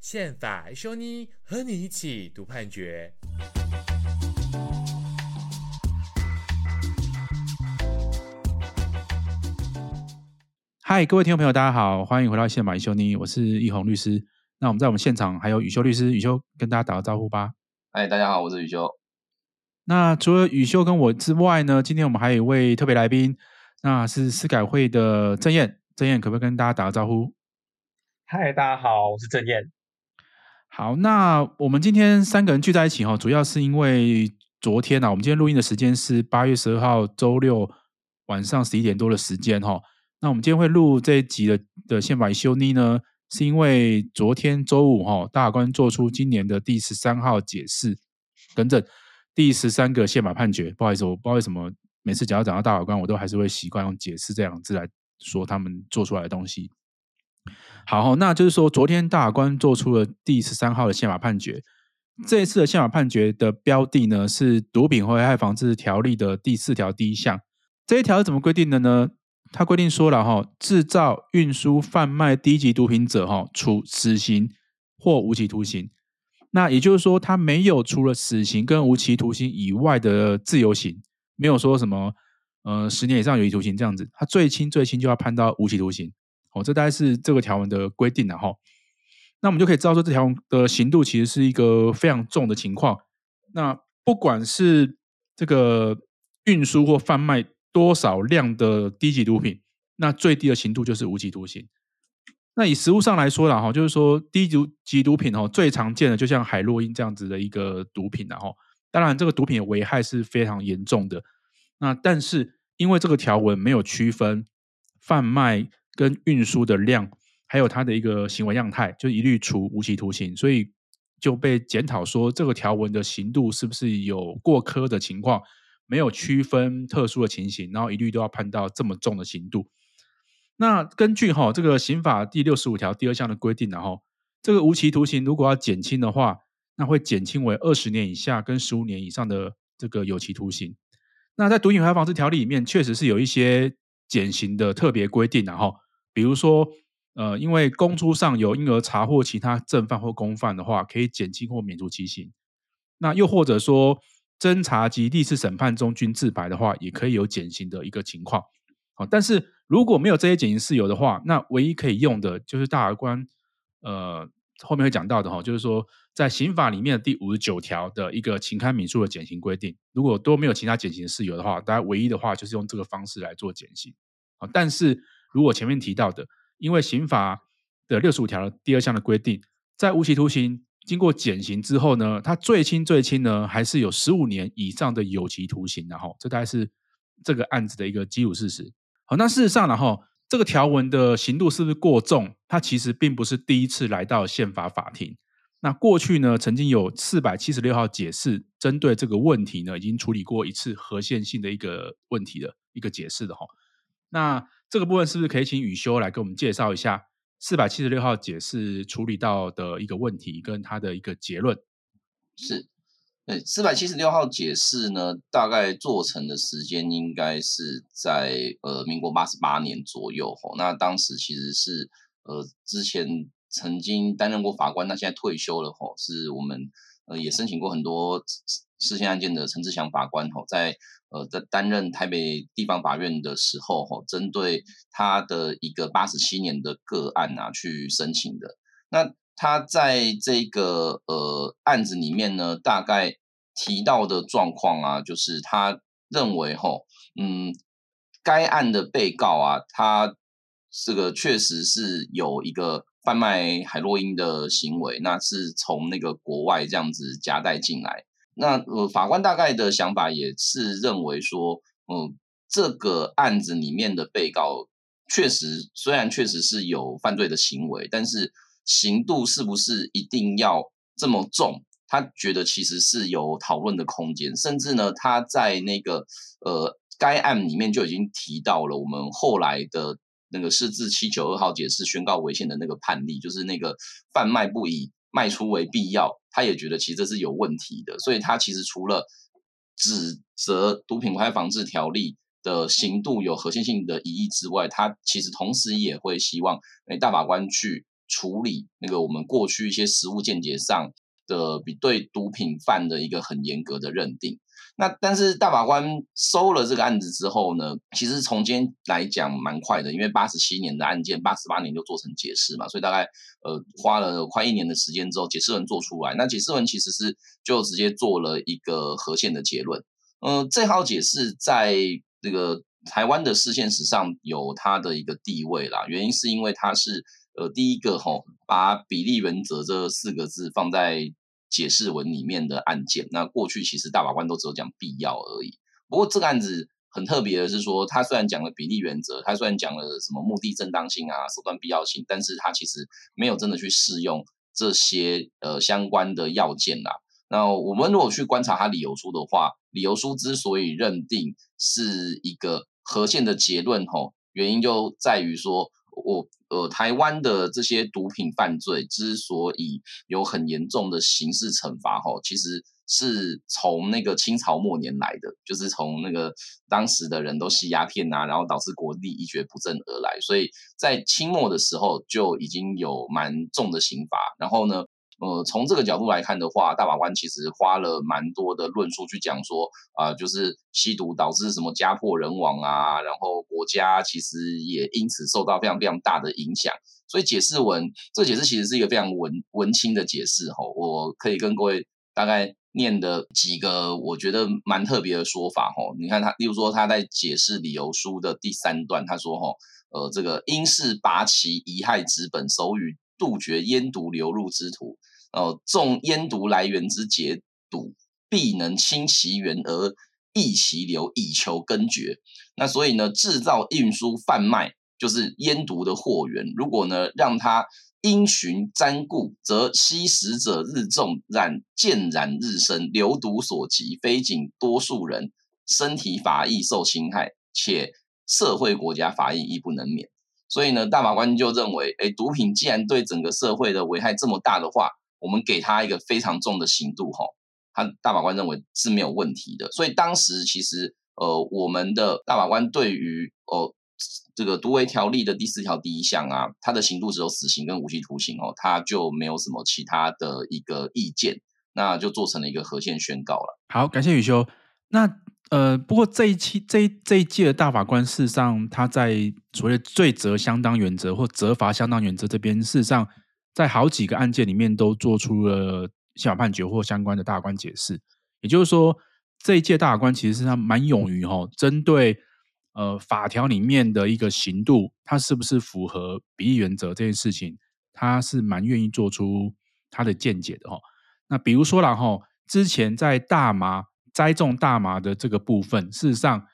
宪法修妮和你一起读判决。嗨，各位听众朋友，大家好，欢迎回到宪法修妮，我是奕弘律师。那我们在我们现场还有宇修律师，宇修跟大家打个招呼吧。嗨，大家好，我是宇修。那除了宇秀跟我之外呢，今天我们还有一位特别来宾，那是司改会的郑燕。郑燕可不可以跟大家打个招呼？嗨，大家好，我是郑燕。好，那我们今天三个人聚在一起哈，主要是因为昨天呢、啊，我们今天录音的时间是八月十二号周六晚上十一点多的时间哈。那我们今天会录这一集的的宪法修妮呢，是因为昨天周五哈，大法官做出今年的第十三号解释，更正第十三个宪法判决。不好意思，我不知道为什么每次只要讲到大法官，我都还是会习惯用解释这两个字来说他们做出来的东西。好，那就是说，昨天大法官做出了第十三号的宪法判决。这一次的宪法判决的标的呢，是《毒品危害防治条例》的第四条第一项。这一条是怎么规定的呢？它规定说了哈，制造、运输、贩卖低级毒品者，哈，处死刑或无期徒刑。那也就是说，他没有除了死刑跟无期徒刑以外的自由刑，没有说什么呃十年以上有期徒刑这样子，他最轻最轻就要判到无期徒刑。哦，这大概是这个条文的规定了哈。那我们就可以知道说，这条的刑度其实是一个非常重的情况。那不管是这个运输或贩卖多少量的低级毒品，那最低的刑度就是无期徒刑。那以实物上来说啦，哈，就是说低级毒品哦，最常见的就像海洛因这样子的一个毒品然哈，当然这个毒品的危害是非常严重的。那但是因为这个条文没有区分贩卖。跟运输的量，还有它的一个行为样态，就一律处无期徒刑，所以就被检讨说这个条文的刑度是不是有过苛的情况，没有区分特殊的情形，然后一律都要判到这么重的刑度。那根据哈这个刑法第六十五条第二项的规定，然后这个无期徒刑如果要减轻的话，那会减轻为二十年以下跟十五年以上的这个有期徒刑。那在毒品危害防治条例里面，确实是有一些减刑的特别规定，然后。比如说，呃，因为供出上游因而查获其他正犯或公犯的话，可以减轻或免除其刑。那又或者说，侦查及历次审判中均自白的话，也可以有减刑的一个情况。好，但是如果没有这些减刑事由的话，那唯一可以用的就是大法官，呃，后面会讲到的哈，就是说在刑法里面的第五十九条的一个情堪民诉的减刑规定，如果都没有其他减刑事由的话，大家唯一的话就是用这个方式来做减刑。好，但是。如果前面提到的，因为刑法的六十五条的第二项的规定，在无期徒刑经过减刑之后呢，它最轻最轻呢还是有十五年以上的有期徒刑，然后这大概是这个案子的一个基础事实。好，那事实上然后这个条文的刑度是不是过重？它其实并不是第一次来到宪法法庭。那过去呢，曾经有四百七十六号解释针对这个问题呢，已经处理过一次合宪性的一个问题的一个解释的哈。那这个部分是不是可以请宇修来给我们介绍一下四百七十六号解释处理到的一个问题跟他的一个结论？是，对，四百七十六号解释呢，大概做成的时间应该是在呃民国八十八年左右吼。那当时其实是呃之前曾经担任过法官，那现在退休了吼，是我们呃也申请过很多释宪案件的陈志祥法官吼，在。呃，在担任台北地方法院的时候，吼，针对他的一个八十七年的个案啊，去申请的。那他在这个呃案子里面呢，大概提到的状况啊，就是他认为，吼，嗯，该案的被告啊，他这个确实是有一个贩卖海洛因的行为，那是从那个国外这样子夹带进来。那呃，法官大概的想法也是认为说，嗯，这个案子里面的被告确实虽然确实是有犯罪的行为，但是刑度是不是一定要这么重？他觉得其实是有讨论的空间，甚至呢，他在那个呃该案里面就已经提到了我们后来的那个释字七九二号解释宣告违宪的那个判例，就是那个贩卖不以卖出为必要。他也觉得其实这是有问题的，所以他其实除了指责《毒品危害防治条例》的刑度有核心性的疑义之外，他其实同时也会希望诶大法官去处理那个我们过去一些实务见解上的比对毒品犯的一个很严格的认定。那但是大法官收了这个案子之后呢，其实从今天来讲蛮快的，因为八十七年的案件，八十八年就做成解释嘛，所以大概呃花了快一年的时间之后，解释文做出来。那解释文其实是就直接做了一个合宪的结论。嗯、呃，这号解释在这个台湾的释宪史上有它的一个地位啦，原因是因为它是呃第一个吼把比例原则这四个字放在。解释文里面的案件，那过去其实大法官都只有讲必要而已。不过这个案子很特别的是说，他虽然讲了比例原则，他虽然讲了什么目的正当性啊、手段必要性，但是他其实没有真的去适用这些呃相关的要件啦。那我们如果去观察他理由书的话，理由书之所以认定是一个合宪的结论，吼，原因就在于说。我呃，台湾的这些毒品犯罪之所以有很严重的刑事惩罚，吼，其实是从那个清朝末年来的，就是从那个当时的人都吸鸦片呐，然后导致国力一蹶不振而来，所以在清末的时候就已经有蛮重的刑罚，然后呢。呃，从这个角度来看的话，大法官其实花了蛮多的论述去讲说，啊、就是吸毒导致什么家破人亡啊，然后国家其实也因此受到非常非常大的影响。所以解释文，这解释其实是一个非常文文青的解释哈。我可以跟各位大概念的几个我觉得蛮特别的说法哈。你看他，例如说他在解释理由书的第三段，他说哈，呃，这个应是拔其遗害之本，手与杜绝烟毒流入之途。哦，重烟毒来源之解毒，必能清其源而抑其流，以求根绝。那所以呢，制造、运输、贩卖就是烟毒的货源。如果呢，让它因循沾顾，则吸食者日众，染渐染日深，流毒所及，非仅多数人身体法益受侵害，且社会国家法益亦不能免。所以呢，大法官就认为，诶，毒品既然对整个社会的危害这么大的话，我们给他一个非常重的刑度，哈，他大法官认为是没有问题的。所以当时其实，呃，我们的大法官对于呃这个毒危条例的第四条第一项啊，他的刑度只有死刑跟无期徒刑哦，他就没有什么其他的一个意见，那就做成了一个合宪宣告了。好，感谢宇修。那呃，不过这一期这这一届的大法官，事实上他在所谓罪责相当原则或责罚相当原则这边，事实上。在好几个案件里面都做出了宪法判决或相关的大官解释，也就是说，这一届大法官其实是他蛮勇于哈，针对呃法条里面的一个刑度，它是不是符合比例原则这件事情，他是蛮愿意做出他的见解的哈。那比如说啦哈，之前在大麻栽种大麻的这个部分，事实上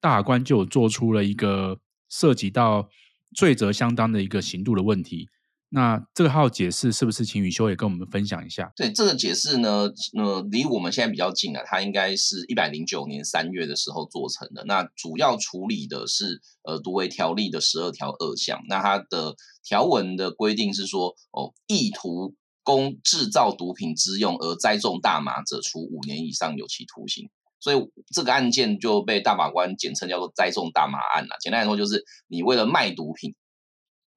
大法官就做出了一个涉及到罪责相当的一个刑度的问题。那这个号解释是不是请宇修也跟我们分享一下？对，这个解释呢，呃，离我们现在比较近啊，它应该是一百零九年三月的时候做成的。那主要处理的是呃毒危条例的十二条二项。那它的条文的规定是说，哦，意图供制造毒品之用而栽种大麻者，处五年以上有期徒刑。所以这个案件就被大法官简称叫做栽种大麻案了。简单来说，就是你为了卖毒品。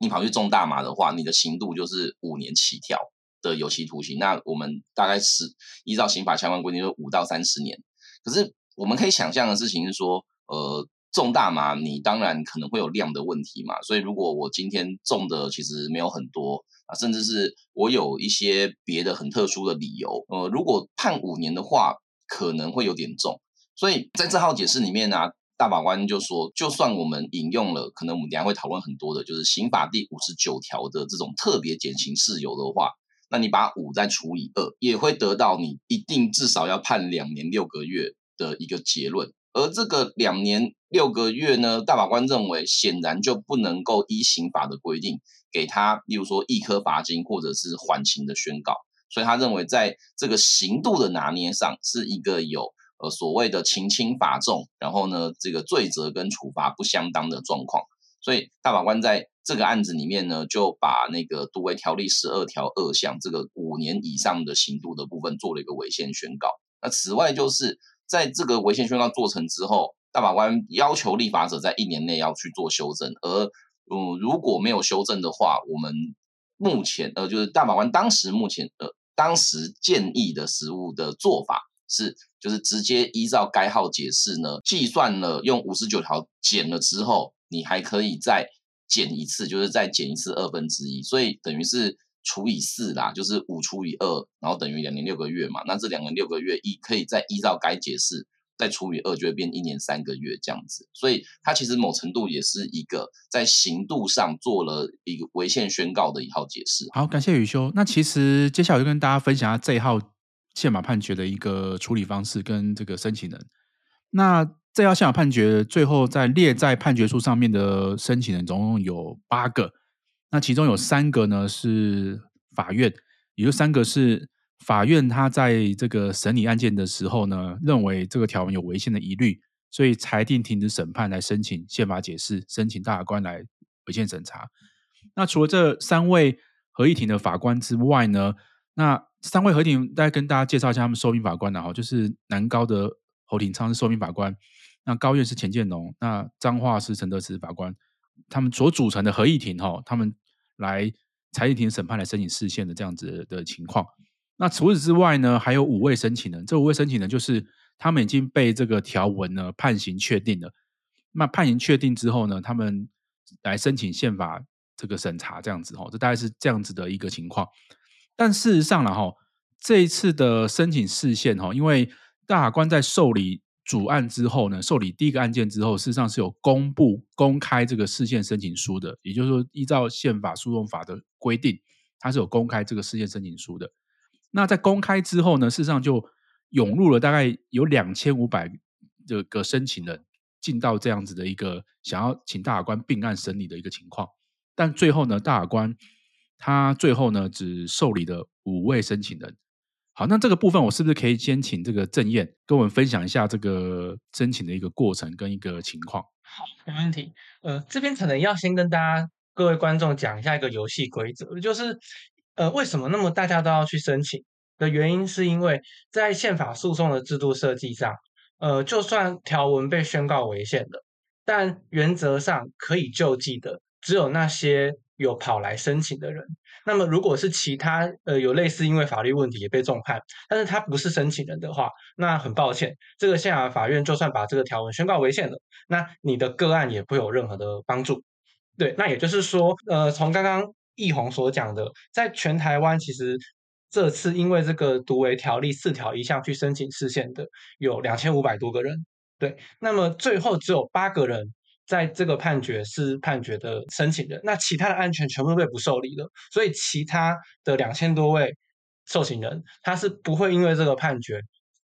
你跑去种大麻的话，你的刑度就是五年起跳的有期徒刑。那我们大概是依照刑法相关规定，就是五到三十年。可是我们可以想象的事情是说，呃，种大麻你当然可能会有量的问题嘛。所以如果我今天种的其实没有很多啊，甚至是我有一些别的很特殊的理由，呃，如果判五年的话，可能会有点重。所以在这号解释里面呢、大法官就说，就算我们引用了，可能我们等下会讨论很多的，就是刑法第五十九条的这种特别减刑事由的话，那你把五再除以二，也会得到你一定至少要判两年六个月的一个结论。而这个两年六个月呢，大法官认为显然就不能够依刑法的规定给他，例如说一颗罚金或者是缓刑的宣告，所以他认为在这个刑度的拿捏上是一个有。呃，所谓的情轻法重，然后呢，这个罪责跟处罚不相当的状况，所以大法官在这个案子里面呢，就把那个杜威条例十二条二项这个五年以上的刑度的部分做了一个违宪宣告。那此外，就是在这个违宪宣告做成之后，大法官要求立法者在一年内要去做修正，而嗯如果没有修正的话，我们目前呃就是大法官当时目前呃当时建议的实务的做法是，就是直接依照该号解释呢计算了用五十九条减了之后，你还可以再减一次，就是再减一次二分之一，所以等于是。除以四啦，就是五除以二，然后等于两年六个月嘛。那这两年六个月依可以再依照该解释再除以二，就会变一年三个月这样子。所以它其实某程度也是一个在刑度上做了一个违宪宣告的一号解释。好，感谢宇修。那其实接下来就跟大家分享下这一号宪法判决的一个处理方式跟这个申请人。那这一号宪法判决最后在列在判决书上面的申请人总共有八个。那其中有三个呢是法院，也就三个是法院，他在这个审理案件的时候呢，认为这个条文有违宪的疑虑，所以裁定停止审判，来申请宪法解释，申请大法官来违宪审查。那除了这三位合议庭的法官之外呢，那三位合议庭再跟大家介绍一下他们受命法官的哈，就是南高的侯廷昌是受命法官，那高院是钱建龙，那彰化是陈德慈法官。他们所组成的合议庭，哈，他们来裁定庭审判来申请释宪的这样子的情况。那除此之外呢，还有五位申请人。这五位申请人就是他们已经被这个条文呢判刑确定了。那判刑确定之后呢，他们来申请宪法这个审查，这样子哈，这大概是这样子的一个情况。但事实上了哈，这一次的申请事件哈，因为大法官在受理。主案之后呢，受理第一个案件之后，事实上是有公布、公开这个事件申请书的。也就是说，依照宪法诉讼法的规定，它是有公开这个事件申请书的。那在公开之后呢，事实上就涌入了大概有两千五百这个申请人进到这样子的一个想要请大法官并案审理的一个情况。但最后呢，大法官他最后呢只受理了五位申请人。好，那这个部分我是不是可以先请这个郑彦跟我们分享一下这个申请的一个过程跟一个情况？好，没问题。呃，这边可能要先跟大家各位观众讲一下一个游戏规则，就是呃，为什么那么大家都要去申请的原因，是因为在宪法诉讼的制度设计上，呃，就算条文被宣告违宪了，但原则上可以救济的只有那些有跑来申请的人。那么，如果是其他呃有类似因为法律问题也被重判，但是他不是申请人的话，那很抱歉，这个宪法法院就算把这个条文宣告违宪了，那你的个案也不会有任何的帮助。对，那也就是说，呃，从刚刚奕弘所讲的，在全台湾其实这次因为这个独违条例四条一项去申请释宪的有两千五百多个人，对，那么最后只有八个人。在这个判决是判决的申请人，那其他的安全全部都被不受理了，所以其他的两千多位受刑人，他是不会因为这个判决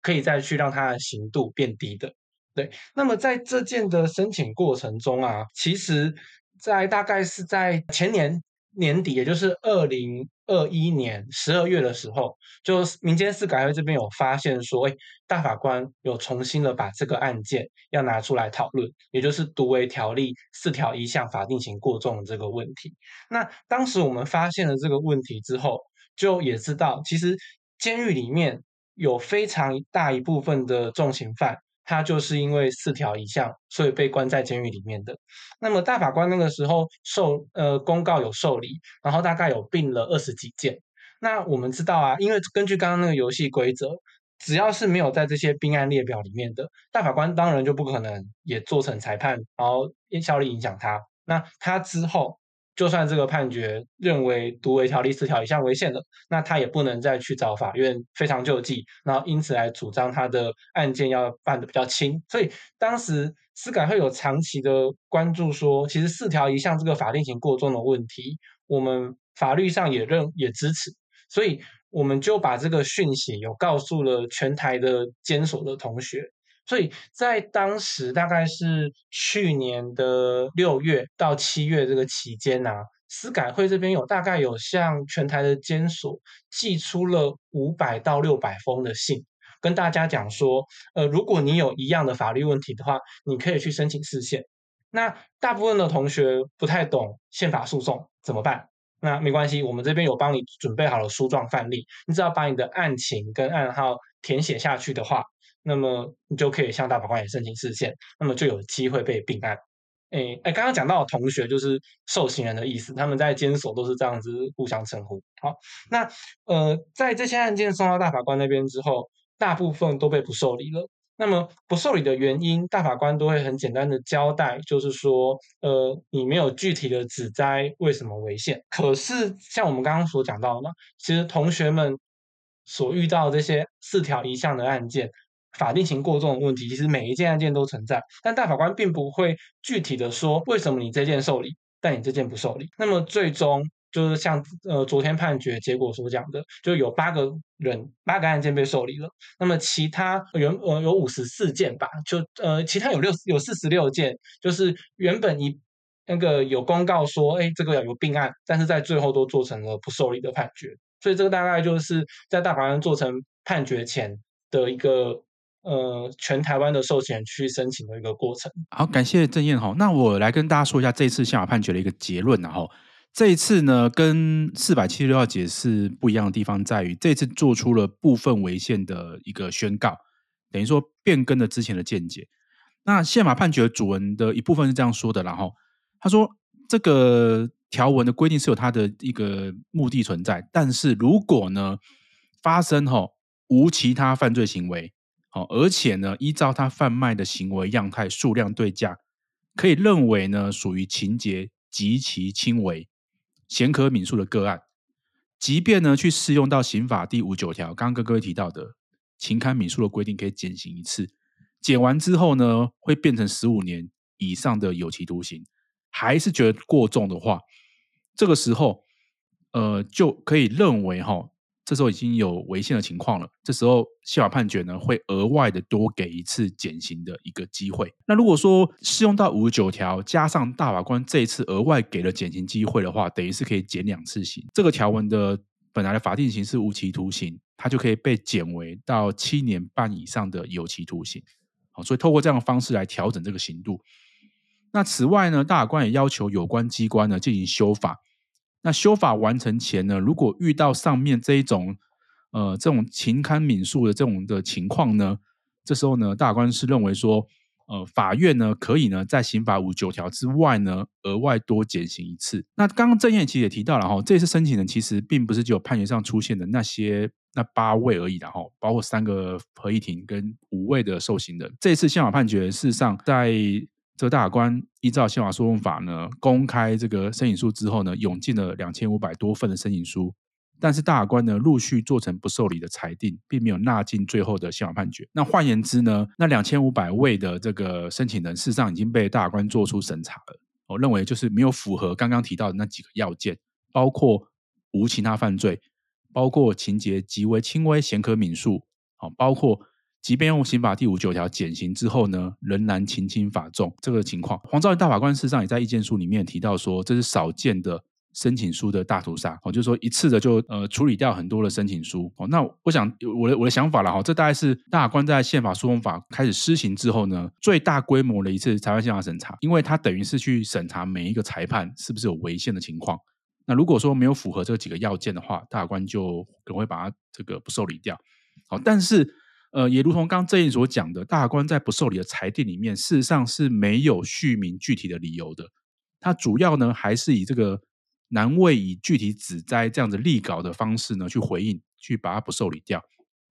可以再去让他的刑度变低的。对，那么在这件的申请过程中啊，其实，在大概是在前年年底，也就是二零二一年十二月的时候，就民间司改会这边有发现说，哎，大法官有重新的把这个案件要拿出来讨论，也就是独违条例四条一项法定刑过重这个问题。那当时我们发现了这个问题之后，就也知道，其实监狱里面有非常大一部分的重刑犯。他就是因为四条一项，所以被关在监狱里面的。那么大法官那个时候受呃公告有受理，然后大概有并了二十几件。那我们知道啊，因为根据刚刚那个游戏规则，只要是没有在这些并案列表里面的，大法官当然就不可能也做成裁判，然后效力影响他。那他之后。就算这个判决认为独违条例四条一项违宪了，那他也不能再去找法院非常救济，然后因此来主张他的案件要办的比较轻。所以当时司改会有长期的关注说，其实四条一项这个法定刑过重的问题，我们法律上也认也支持，所以我们就把这个讯息有告诉了全台的监所的同学。所以在当时大概是去年的六月到七月这个期间呐、啊，司改会这边有大概有向全台的监所寄出了五百到六百封的信，跟大家讲说，呃，如果你有一样的法律问题的话，你可以去申请释宪。那大部分的同学不太懂宪法诉讼怎么办？那没关系，我们这边有帮你准备好了诉状范例，你只要把你的案情跟案号填写下去的话。那么你就可以向大法官也申请释宪，那么就有机会被并案。诶诶，刚刚讲到的同学就是受刑人的意思，他们在监所都是这样子互相称呼。好，那呃，在这些案件送到大法官那边之后，大部分都被不受理了。那么不受理的原因，大法官都会很简单的交代，就是说，呃，你没有具体的指摘为什么违宪。可是像我们刚刚所讲到的嘛，其实同学们所遇到这些四条一项的案件，法定刑过重的问题，其实每一件案件都存在，但大法官并不会具体的说为什么你这件受理，但你这件不受理。那么最终。就是像呃昨天判决结果所讲的，就有八个人八个案件被受理了，那么其他原呃有五十四件吧，就呃其他有六有四十六件，就是原本一那个有公告说，哎这个要有并案，但是在最后都做成了不受理的判决，所以这个大概就是在大法官做成判决前的一个呃全台湾的授权去申请的一个过程。好，感谢郑彦哈，那我来跟大家说一下这次宪法判决的一个结论然后。这一次呢，跟四百七十六号解释不一样的地方在于，这次做出了部分违宪的一个宣告，等于说变更了之前的见解。那宪法判决主文的一部分是这样说的，然后他说这个条文的规定是有它的一个目的存在，但是如果呢发生哈无其他犯罪行为，哦，而且呢依照他贩卖的行为样态数量对价，可以认为呢属于情节极其轻微。显可悯恕的个案，即便呢去适用到刑法第五九条，刚刚跟各位提到的情堪悯恕的规定，可以减刑一次，减完之后呢，会变成十五年以上的有期徒刑，还是觉得过重的话，这个时候，呃，就可以认为哈。这时候已经有违宪的情况了，这时候宪法判决呢会额外的多给一次减刑的一个机会。那如果说适用到五十九条，加上大法官这一次额外给了减刑机会的话，等于是可以减两次刑。这个条文的本来的法定刑是无期徒刑，它就可以被减为到七年半以上的有期徒刑。好，所以透过这样的方式来调整这个刑度。那此外呢，大法官也要求有关机关呢进行修法。那修法完成前呢，如果遇到上面这一种，呃，这种情堪悯恕的这种的情况呢，这时候呢，大官是认为说，呃，法院呢可以呢在刑法五九条之外呢，额外多减刑一次。那刚刚郑彦其实也提到了哈，这次申请人其实并不是只有判决上出现的那些那八位而已的哈，包括三个合议庭跟五位的受刑人。这次宪法判决事实上在。这大法官依照宪法诉讼法呢，公开这个申请书之后呢，涌进了两千五百多份的申请书，但是大法官呢陆续做成不受理的裁定，并没有纳进最后的宪法判决。那换言之呢，那两千五百位的这个申请人，事实上已经被大法官做出审查了。我认为就是没有符合刚刚提到的那几个要件，包括无其他犯罪，包括情节极为轻微，显可悯恕，好，包括。即便用刑法第五九条减刑之后呢，仍然情轻法重这个情况，黄昭元大法官事实上也在意见书里面提到说，这是少见的申请书的大屠杀哦，就是说一次的就呃处理掉很多的申请书哦。那我想我的我的想法了哈，这大概是大法官在宪法诉讼法开始施行之后呢，最大规模的一次裁判宪法审查，因为他等于是去审查每一个裁判是不是有违宪的情况。那如果说没有符合这几个要件的话，大法官就可能会把它这个不受理掉。好，但是。呃，也如同刚刚政彦所讲的，大官在不受理的裁定里面，事实上是没有叙明具体的理由的。他主要呢，还是以这个难为以具体指摘这样子立稿的方式呢，去回应，去把它不受理掉，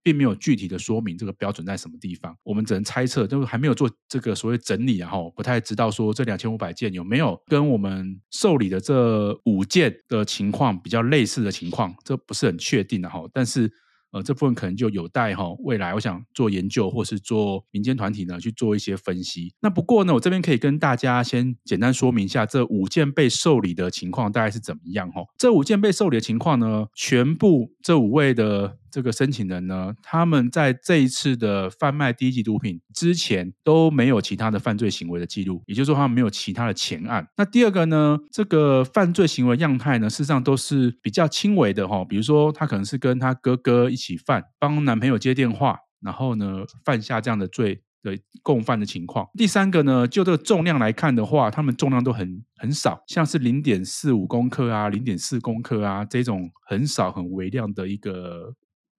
并没有具体的说明这个标准在什么地方。我们只能猜测，就是还没有做这个所谓整理，然后不太知道说这两千五百件有没有跟我们受理的这五件的情况比较类似的情况，这不是很确定的哈。但是。呃，这部分可能就有待哈未来，我想做研究或是做民间团体呢去做一些分析。那不过呢，我这边可以跟大家先简单说明一下这五件被受理的情况大概是怎么样哈。这五件被受理的情况呢，全部这五位的。这个申请人呢，他们在这一次的贩卖低级毒品之前都没有其他的犯罪行为的记录，也就是说他们没有其他的前案。那第二个呢，这个犯罪行为样态呢，事实上都是比较轻微的哈，比如说他可能是跟他哥哥一起犯，帮男朋友接电话，然后呢犯下这样的罪的共犯的情况。第三个呢，就这个重量来看的话，他们重量都很很少，像是零点四五公克啊、零点四公克啊这种很少很微量的一个。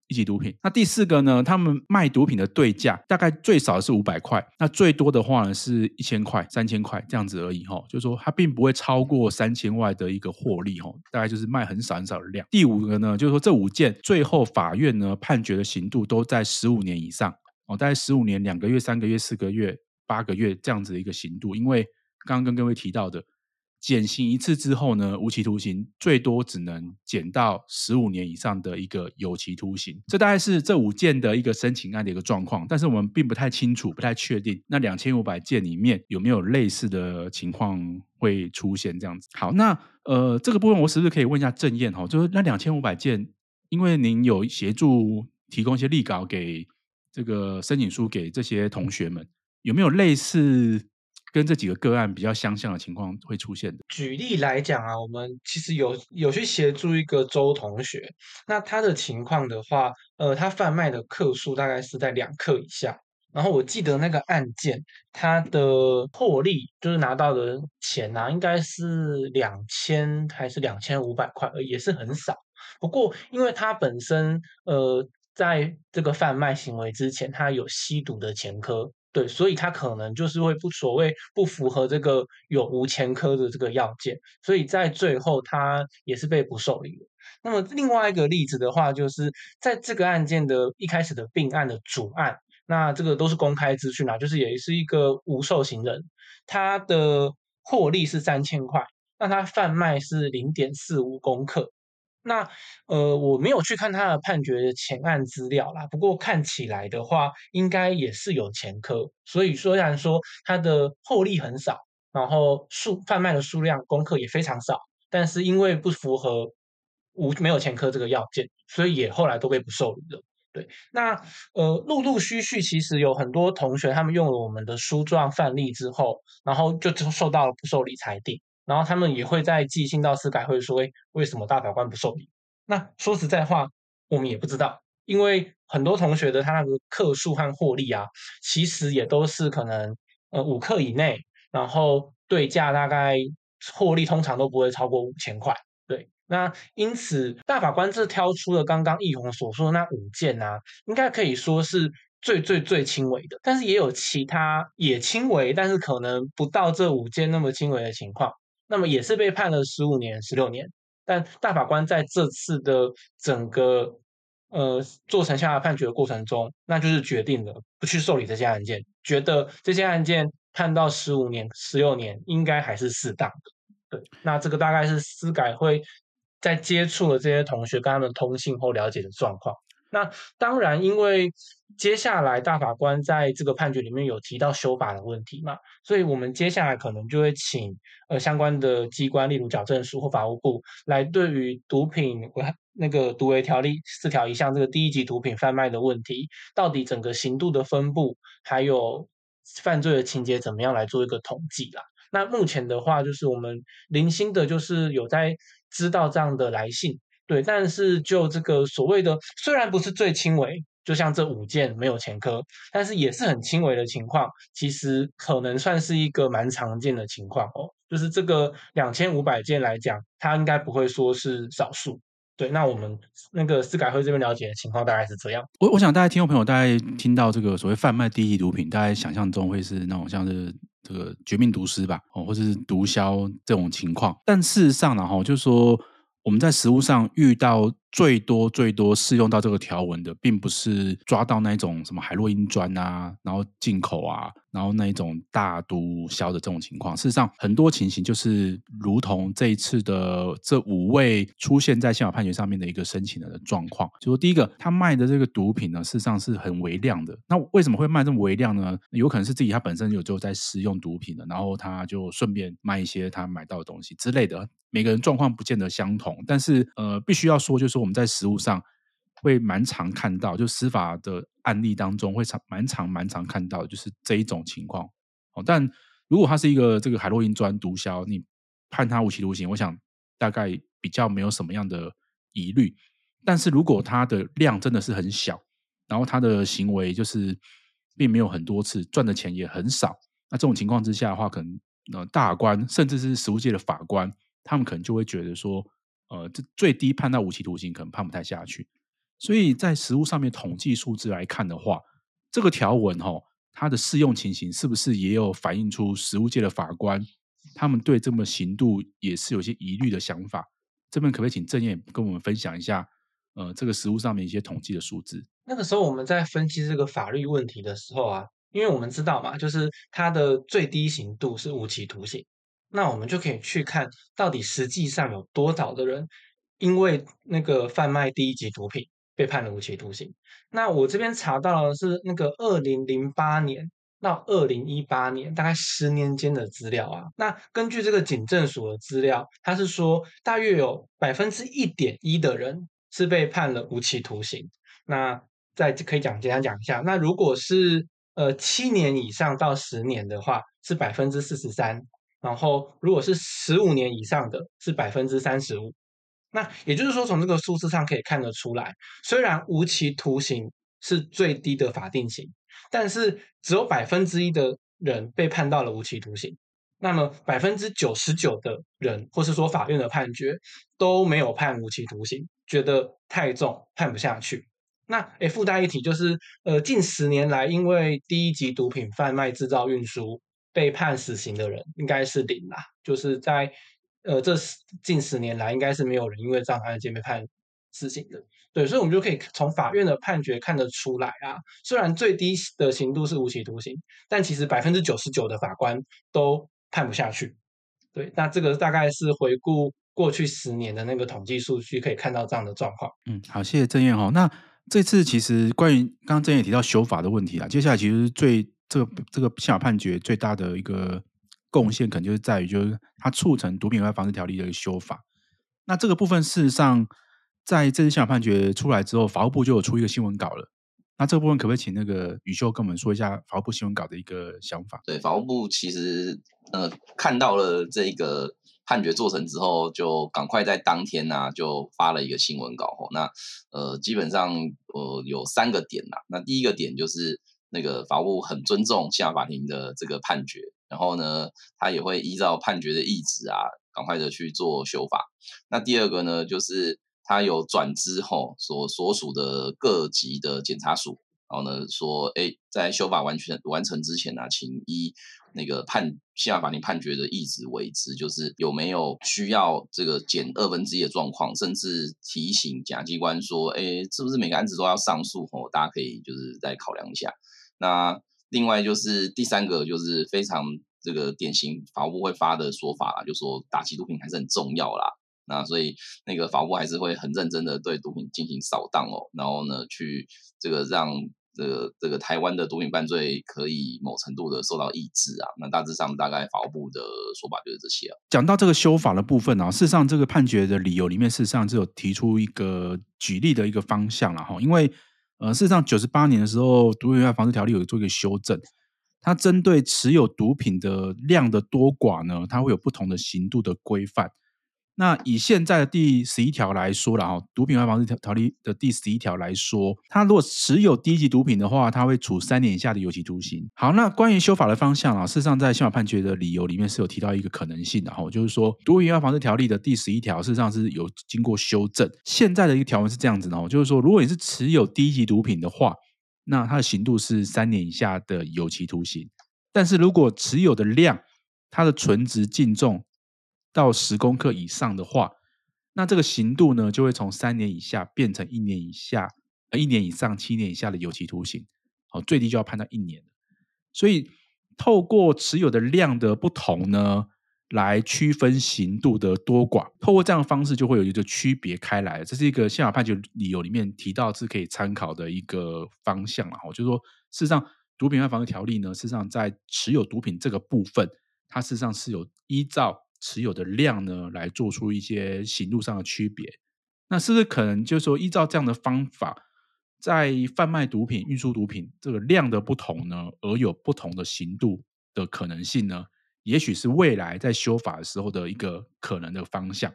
一级毒品。那第四个呢，他们卖毒品的对价大概最少是五百块，那最多的话呢是一千块、三千块这样子而已哈。就是说它并不会超过三千万的一个获利哈，大概就是卖很少很少的量。第五个呢，就是说这五件最后法院呢判决的刑度都在十五年以上哦，大概十五年两个月、三个月、四个月、八个月这样子的一个刑度。因为刚刚跟各位提到的。减刑一次之后呢，无期徒刑最多只能减到十五年以上的一个有期徒刑。这大概是这五件的一个申请案的一个状况，但是我们并不太清楚，不太确定那两千五百件里面有没有类似的情况会出现这样子。好，那呃这个部分我是不是可以问一下郑彦哈？就是那两千五百件，因为您有协助提供一些例稿给这个申请书给这些同学们，有没有类似？跟这几个个案比较相像的情况会出现的。举例来讲啊，我们其实有有去协助一个周同学，那他的情况的话，呃，他贩卖的克数大概是在两克以下。然后我记得那个案件，他的获利就是拿到的钱啊，应该是两千还是两千五百块，也是很少。不过因为他本身呃，在这个贩卖行为之前，他有吸毒的前科。对，所以他可能就是会不所谓不符合这个有无前科的这个要件，所以在最后他也是被不受理的。那么另外一个例子的话，就是在这个案件的一开始的并案的主案，那这个都是公开资讯啊，就是也是一个无受刑人，他的获利是三千块，那他贩卖是零点四五公克。那呃，我没有去看他的判决的前案资料啦，不过看起来的话，应该也是有前科。所以虽然说他的获利很少，然后数贩卖的数量功课也非常少，但是因为不符合无没有前科这个要件，所以也后来都被不受理了。对，那呃，陆陆续续其实有很多同学他们用了我们的书状范例之后，然后就受到了不受理裁定。然后他们也会再寄信到司改会说，为什么大法官不受理？那说实在话，我们也不知道，因为很多同学的他那个克数和获利啊，其实也都是可能呃五克以内，然后对价大概获利通常都不会超过五千块。对，那因此大法官这挑出了刚刚易红所说的那五件啊，应该可以说是最最最轻微的，但是也有其他也轻微，但是可能不到这五件那么轻微的情况。那么也是被判了十五年、十六年，但大法官在这次的整个呃做成下判决的过程中，那就是决定了不去受理这些案件，觉得这些案件判到十五年、十六年应该还是适当的。对，那这个大概是司改会在接触了这些同学跟他们通信后了解的状况。那当然，因为接下来大法官在这个判决里面有提到修法的问题嘛，所以我们接下来可能就会请呃相关的机关，例如矫正署或法务部，来对于毒品那个毒违条例四条一项这个第一级毒品贩卖的问题，到底整个刑度的分布，还有犯罪的情节怎么样来做一个统计啦。那目前的话，就是我们零星的，就是有在知道这样的来信。对，但是就这个所谓的，虽然不是最轻微，就像这五件没有前科，但是也是很轻微的情况，其实可能算是一个蛮常见的情况哦。就是这个两千五百件来讲，它应该不会说是少数。对，那我们那个司改会这边了解的情况大概是这样。我我想大家听众朋友大概听到这个所谓贩卖第一级毒品，大概想象中会是那种像是这个绝命毒师吧，哦，或者是毒枭这种情况。但事实上呢，哈，就是说。我们在食物上遇到最多最多适用到这个条文的，并不是抓到那种什么海洛因砖啊，然后进口啊。然后那一种大毒枭的这种情况，事实上很多情形就是如同这一次的这五位出现在宪法判决上面的一个申请人的状况。就说第一个，他卖的这个毒品呢，事实上是很微量的。那为什么会卖这么微量呢？有可能是自己他本身有就在使用毒品的，然后他就顺便卖一些他买到的东西之类的。每个人状况不见得相同，但是呃，必须要说，就是我们在实务上。会蛮常看到，就司法的案例当中会常蛮常蛮常看到，就是这一种情况。哦，但如果他是一个这个海洛因专毒枭，你判他无期徒刑，我想大概比较没有什么样的疑虑。但是如果他的量真的是很小，然后他的行为就是并没有很多次，赚的钱也很少，那这种情况之下的话，可能呃大官甚至是实务界的法官，他们可能就会觉得说，呃，这最低判到无期徒刑可能判不太下去。所以在实务上面统计数字来看的话，这个条文哈、哦，它的适用情形是不是也有反映出实务界的法官他们对这么刑度也是有些疑虑的想法？这边可不可以请郑燕跟我们分享一下？呃，这个实务上面一些统计的数字。那个时候我们在分析这个法律问题的时候啊，因为我们知道嘛，就是它的最低刑度是无期徒刑，那我们就可以去看到底实际上有多少的人因为那个贩卖第一级毒品。被判了无期徒刑。那我这边查到的是那个二零零八年到二零一八年，大概十年间的资料啊。那根据这个警政署的资料，他是说大约有百分之一点一的人是被判了无期徒刑。那再可以讲简单讲一下，那如果是呃七年以上到十年的话，是百分之四十三。然后如果是十五年以上的是百分之三十五。那也就是说，从这个数字上可以看得出来，虽然无期徒刑是最低的法定刑，但是只有百分之一的人被判到了无期徒刑，那么百分之九十九的人，或是说法院的判决都没有判无期徒刑，觉得太重，判不下去。那诶，附带一提就是，呃，近十年来，因为第一级毒品贩卖、制造、运输被判死刑的人，应该是零啦，就是在。呃，这近十年来应该是没有人因为这样案件被判死刑的，对，所以我们就可以从法院的判决看得出来啊。虽然最低的刑度是无期徒刑，但其实百分之九十九的法官都判不下去。对，那这个大概是回顾过去十年的那个统计数据，可以看到这样的状况。嗯，好，谢谢正彦哈。那这次其实关于刚刚郑燕提到修法的问题啊，接下来其实最这个这个宪法判决最大的一个。贡献可能就是在于，就是它促成毒品外防治条例的一个修法。那这个部分事实上，在这次宪法判决出来之后，法务部就有出一个新闻稿了。那这个部分可不可以请那个宇修跟我们说一下法务部新闻稿的一个想法？对，法务部其实呃看到了这个判决做成之后，就赶快在当天呢、啊、就发了一个新闻稿。那呃基本上呃有三个点呐。那第一个点就是那个法务很尊重宪法庭的这个判决。然后呢，他也会依照判决的意志啊，赶快的去做修法。那第二个呢，就是他有转之后所所属的各级的检察署，然后呢说，哎，在修法完全完成之前呢、啊，请依那个判宪法法庭判决的意旨为之，就是有没有需要这个减二分之一的状况，甚至提醒检察机关说，哎，是不是每个案子都要上诉？哦，大家可以就是再考量一下。那。另外就是第三个，就是非常这个典型法务部会发的说法啦，就说打击毒品还是很重要啦。那所以那个法务还是会很认真的对毒品进行扫荡哦，然后呢去这个让这个这个台湾的毒品犯罪可以某程度的受到抑制啊。那大致上大概法务部的说法就是这些啊。讲到这个修法的部分啊，事实上这个判决的理由里面，事实上是有提出一个举例的一个方向了哈，因为。呃，事实上，九十八年的时候，《毒品危害防治条例》有做一个修正，它针对持有毒品的量的多寡呢，它会有不同的刑度的规范。那以现在的第十一条来说了哈，毒品危害防治条条例的第十一条来说，他如果持有低级毒品的话，他会处三年以下的有期徒刑。好，那关于修法的方向啊，事实上在宪法判决的理由里面是有提到一个可能性的哈，就是说毒品危害防治条例的第十一条事实上是有经过修正，现在的一个条文是这样子的哦，就是说如果你是持有低级毒品的话，那它的刑度是三年以下的有期徒刑，但是如果持有的量，它的纯值净重。到十公克以上的话，那这个刑度呢，就会从三年以下变成一年以下，呃，一年以上七年以下的有期徒刑，好，最低就要判到一年。所以透过持有的量的不同呢，来区分刑度的多寡，透过这样的方式就会有一个区别开来。这是一个宪法判决理由里面提到是可以参考的一个方向啊。就是说，事实上，《毒品危害防治条例》呢，事实上在持有毒品这个部分，它事实上是有依照。持有的量呢，来做出一些刑度上的区别。那是不是可能就是说，依照这样的方法，在贩卖毒品、运输毒品这个量的不同呢，而有不同的刑度的可能性呢？也许是未来在修法的时候的一个可能的方向。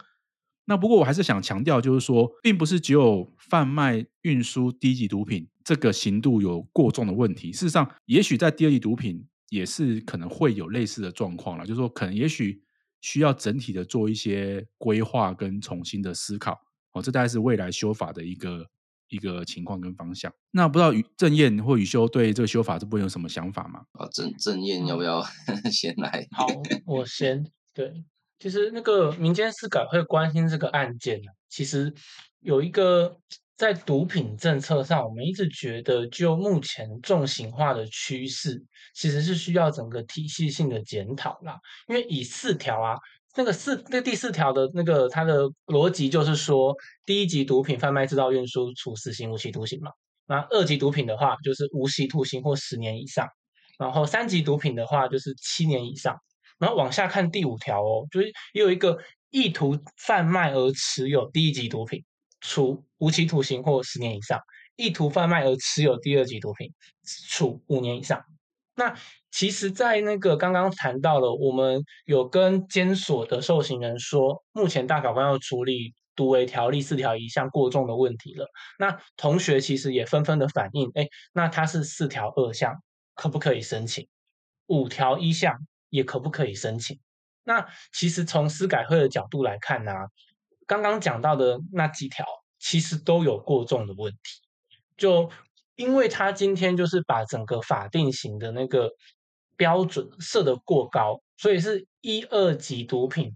那不过我还是想强调，就是说，并不是只有贩卖、运输低级毒品这个刑度有过重的问题。事实上，也许在第二级毒品也是可能会有类似的状况了。就是说，可能也许。需要整体的做一些规划跟重新的思考，哦，这大概是未来修法的一个一个情况跟方向。那不知道正彦或宇修对这个修法这部分有什么想法吗？啊，郑郑彦要不要 先来？好，我先。对，其实那个民间司改会关心这个案件呢，其实有一个。在毒品政策上，我们一直觉得，就目前重型化的趋势，其实是需要整个体系性的检讨啦。因为以四条啊，那个四那第四条的那个它的逻辑就是说，第一级毒品贩卖、制造、运输处死刑、无期徒刑嘛。那二级毒品的话，就是无期徒刑或十年以上。然后三级毒品的话，就是七年以上。然后往下看第五条哦，就是也有一个意图贩卖而持有第一级毒品。处无期徒刑或十年以上，意图贩卖而持有第二级毒品，处五年以上。那其实，在那个刚刚谈到了，我们有跟监所的受刑人说，目前大法官要处理毒危条例四条一项过重的问题了。那同学其实也纷纷的反映，哎，那他是四条二项可不可以申请？五条一项也可不可以申请？那其实从司改会的角度来看呢、啊？刚刚讲到的那几条，其实都有过重的问题。就因为他今天就是把整个法定刑的那个标准设得过高，所以是一二级毒品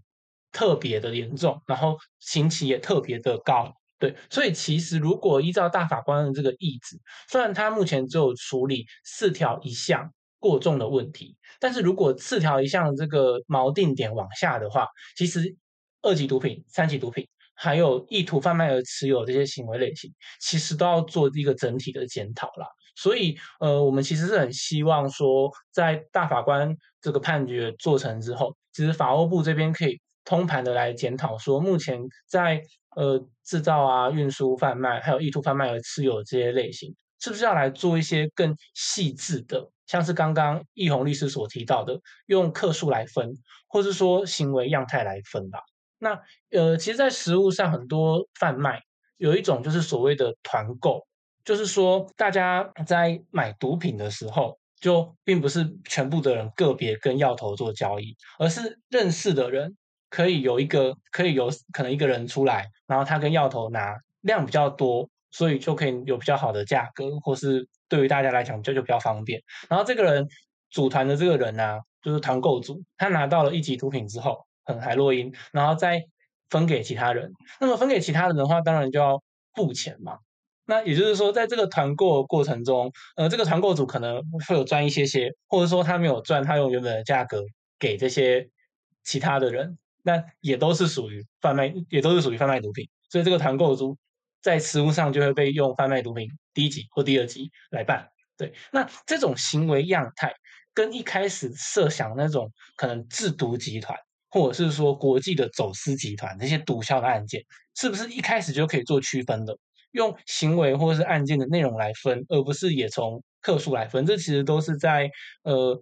特别的严重，然后刑期也特别的高。对，所以其实如果依照大法官的这个意志，虽然他目前只有处理四条一项过重的问题，但是如果四条一项这个锚定点往下的话，其实。二级毒品、三级毒品，还有意图贩卖而持有这些行为类型，其实都要做一个整体的检讨啦。所以，呃，我们其实是很希望说，在大法官这个判决做成之后，其实法务部这边可以通盘的来检讨，说目前在呃制造啊、运输、贩卖，还有意图贩卖而持有这些类型，是不是要来做一些更细致的，像是刚刚易宏律师所提到的，用克数来分，或是说行为样态来分吧。那呃，其实，在实物上，很多贩卖有一种就是所谓的团购，就是说大家在买毒品的时候，就并不是全部的人个别跟药头做交易，而是认识的人可以有一个，可以有可能一个人出来，然后他跟药头拿量比较多，所以就可以有比较好的价格，或是对于大家来讲就就比较方便。然后这个人组团的这个人呢、啊，就是团购组，他拿到了一级毒品之后。很海洛因，然后再分给其他人。那么分给其他人的话，当然就要付钱嘛。那也就是说，在这个团购过程中，呃，这个团购组可能会有赚一些些，或者说他没有赚，他用原本的价格给这些其他的人，那也都是属于贩卖，也都是属于贩卖毒品。所以这个团购组在实务上就会被用贩卖毒品第一级或第二级来办。对，那这种行为样态跟一开始设想那种可能制毒集团。或者是说国际的走私集团这些毒枭的案件，是不是一开始就可以做区分的？用行为或是案件的内容来分，而不是也从克数来分？这其实都是在呃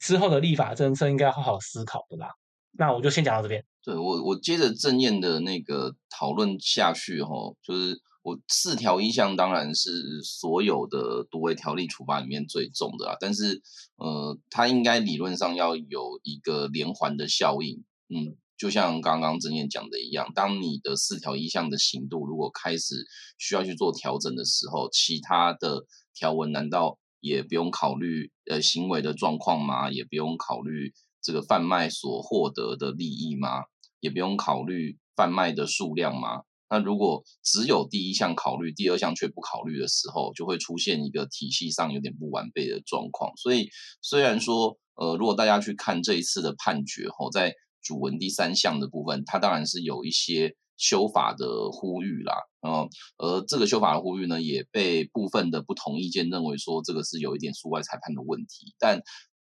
之后的立法政策应该好好思考的啦。那我就先讲到这边。对，我我接着正彦的那个讨论下去哈，就是我四条一项当然是所有的毒违条例处罚里面最重的啦，但是呃，它应该理论上要有一个连环的效应。嗯，就像刚刚正彦讲的一样，当你的四条一项的刑度如果开始需要去做调整的时候，其他的条文难道也不用考虑呃行为的状况吗？也不用考虑这个贩卖所获得的利益吗？也不用考虑贩卖的数量吗？那如果只有第一项考虑，第二项却不考虑的时候，就会出现一个体系上有点不完备的状况。所以虽然说呃，如果大家去看这一次的判决吼，在主文第三项的部分，它当然是有一些修法的呼吁啦，嗯，而这个修法的呼吁呢，也被部分的不同意见认为说这个是有一点诉外裁判的问题。但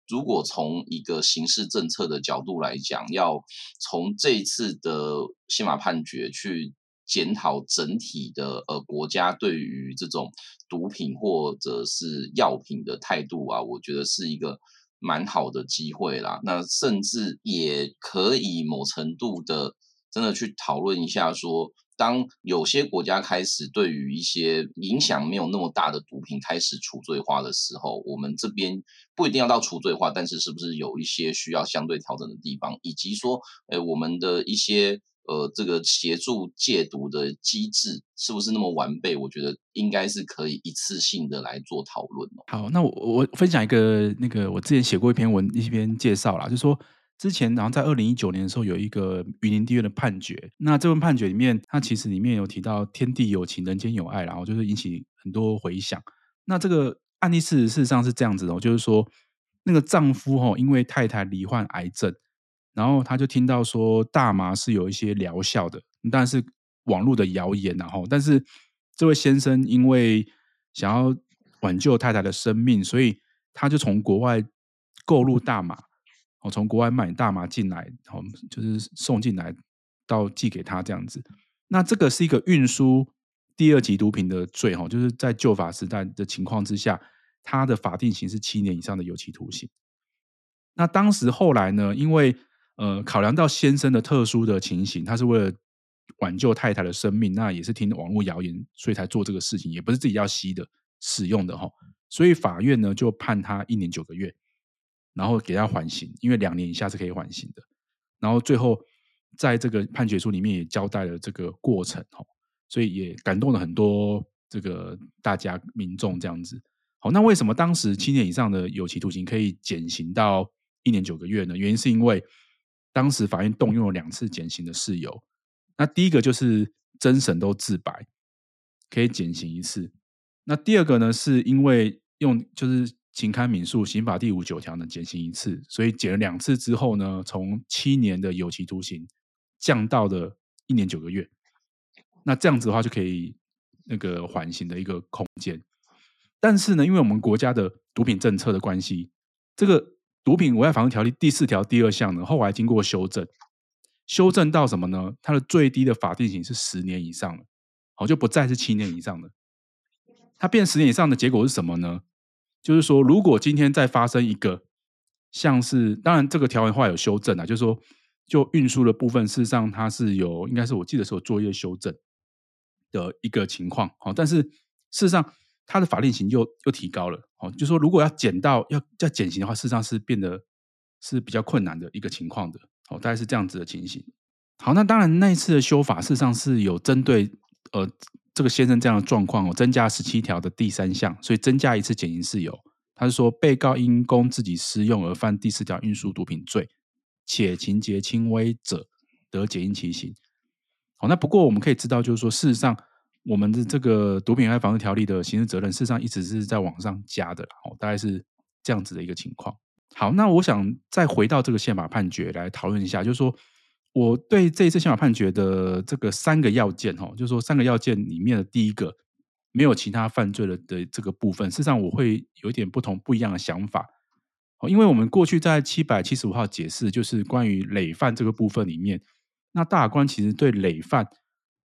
如果从一个刑事政策的角度来讲，要从这一次的宪法判决去检讨整体的呃国家对于这种毒品或者是药品的态度啊，我觉得是一个。蛮好的机会啦，那甚至也可以某程度的真的去讨论一下说，当有些国家开始对于一些影响没有那么大的毒品开始除罪化的时候，我们这边不一定要到除罪化，但是是不是有一些需要相对调整的地方，以及说，诶，我们的一些呃，这个协助戒毒的机制是不是那么完备？我觉得应该是可以一次性的来做讨论哦。好，那我我分享一个那个我之前写过一篇文一篇介绍啦，就说之前然后在二零一九年的时候有一个云林地院的判决，那这份判决里面，它其实里面有提到天地有情，人间有爱，然后就是引起很多回响。那这个案例事实事实上是这样子的，就是说那个丈夫哦，因为太太罹患癌症。然后他就听到说大麻是有一些疗效的，但是网络的谣言，然后但是这位先生因为想要挽救太太的生命，所以他就从国外购入大麻，哦，从国外买大麻进来，哦，就是送进来到寄给他这样子。那这个是一个运输第二级毒品的罪，哈，就是在旧法时代的情况之下，他的法定刑是七年以上的有期徒刑。那当时后来呢，因为呃，考量到先生的特殊的情形，他是为了挽救太太的生命，那也是听网络谣言，所以才做这个事情，也不是自己要吸的、使用的哈。所以法院呢就判他一年九个月，然后给他缓刑，因为两年以下是可以缓刑的。然后最后在这个判决书里面也交代了这个过程哈，所以也感动了很多这个大家民众这样子。好，那为什么当时七年以上的有期徒刑可以减刑到一年九个月呢？原因是因为。当时法院动用了两次减刑的事由，那第一个就是真审都自白，可以减刑一次。那第二个呢，是因为用就是情堪民诉，刑法第五九条呢减刑一次，所以减了两次之后呢，从七年的有期徒刑降到了一年九个月。那这样子的话就可以那个缓刑的一个空间。但是呢，因为我们国家的毒品政策的关系，这个。毒品危害防治条例第四条第二项呢，后来经过修正，修正到什么呢？它的最低的法定刑是十年以上了，好，就不再是七年以上的。它变十年以上的结果是什么呢？就是说，如果今天再发生一个像是，当然这个条文后来有修正啊，就是说，就运输的部分，事实上它是有，应该是我记得是有做一些修正的一个情况，好，但是事实上。他的法定刑又又提高了，哦，就说如果要减到要要减刑的话，事实上是变得是比较困难的一个情况的，哦，大概是这样子的情形。好，那当然那一次的修法事实上是有针对呃这个先生这样的状况哦，增加十七条的第三项，所以增加一次减刑事由。他是说被告因供自己私用而犯第四条运输毒品罪，且情节轻微者，得减刑其刑。好，那不过我们可以知道，就是说事实上。我们的这个毒品危害防治条例的刑事责任，事实上一直是在往上加的，哦，大概是这样子的一个情况。好，那我想再回到这个宪法判决来讨论一下，就是说我对这一次宪法判决的这个三个要件，哈，就是说三个要件里面的第一个没有其他犯罪了的这个部分，事实上我会有一点不同不一样的想法，哦，因为我们过去在七百七十五号解释，就是关于累犯这个部分里面，那大法官其实对累犯。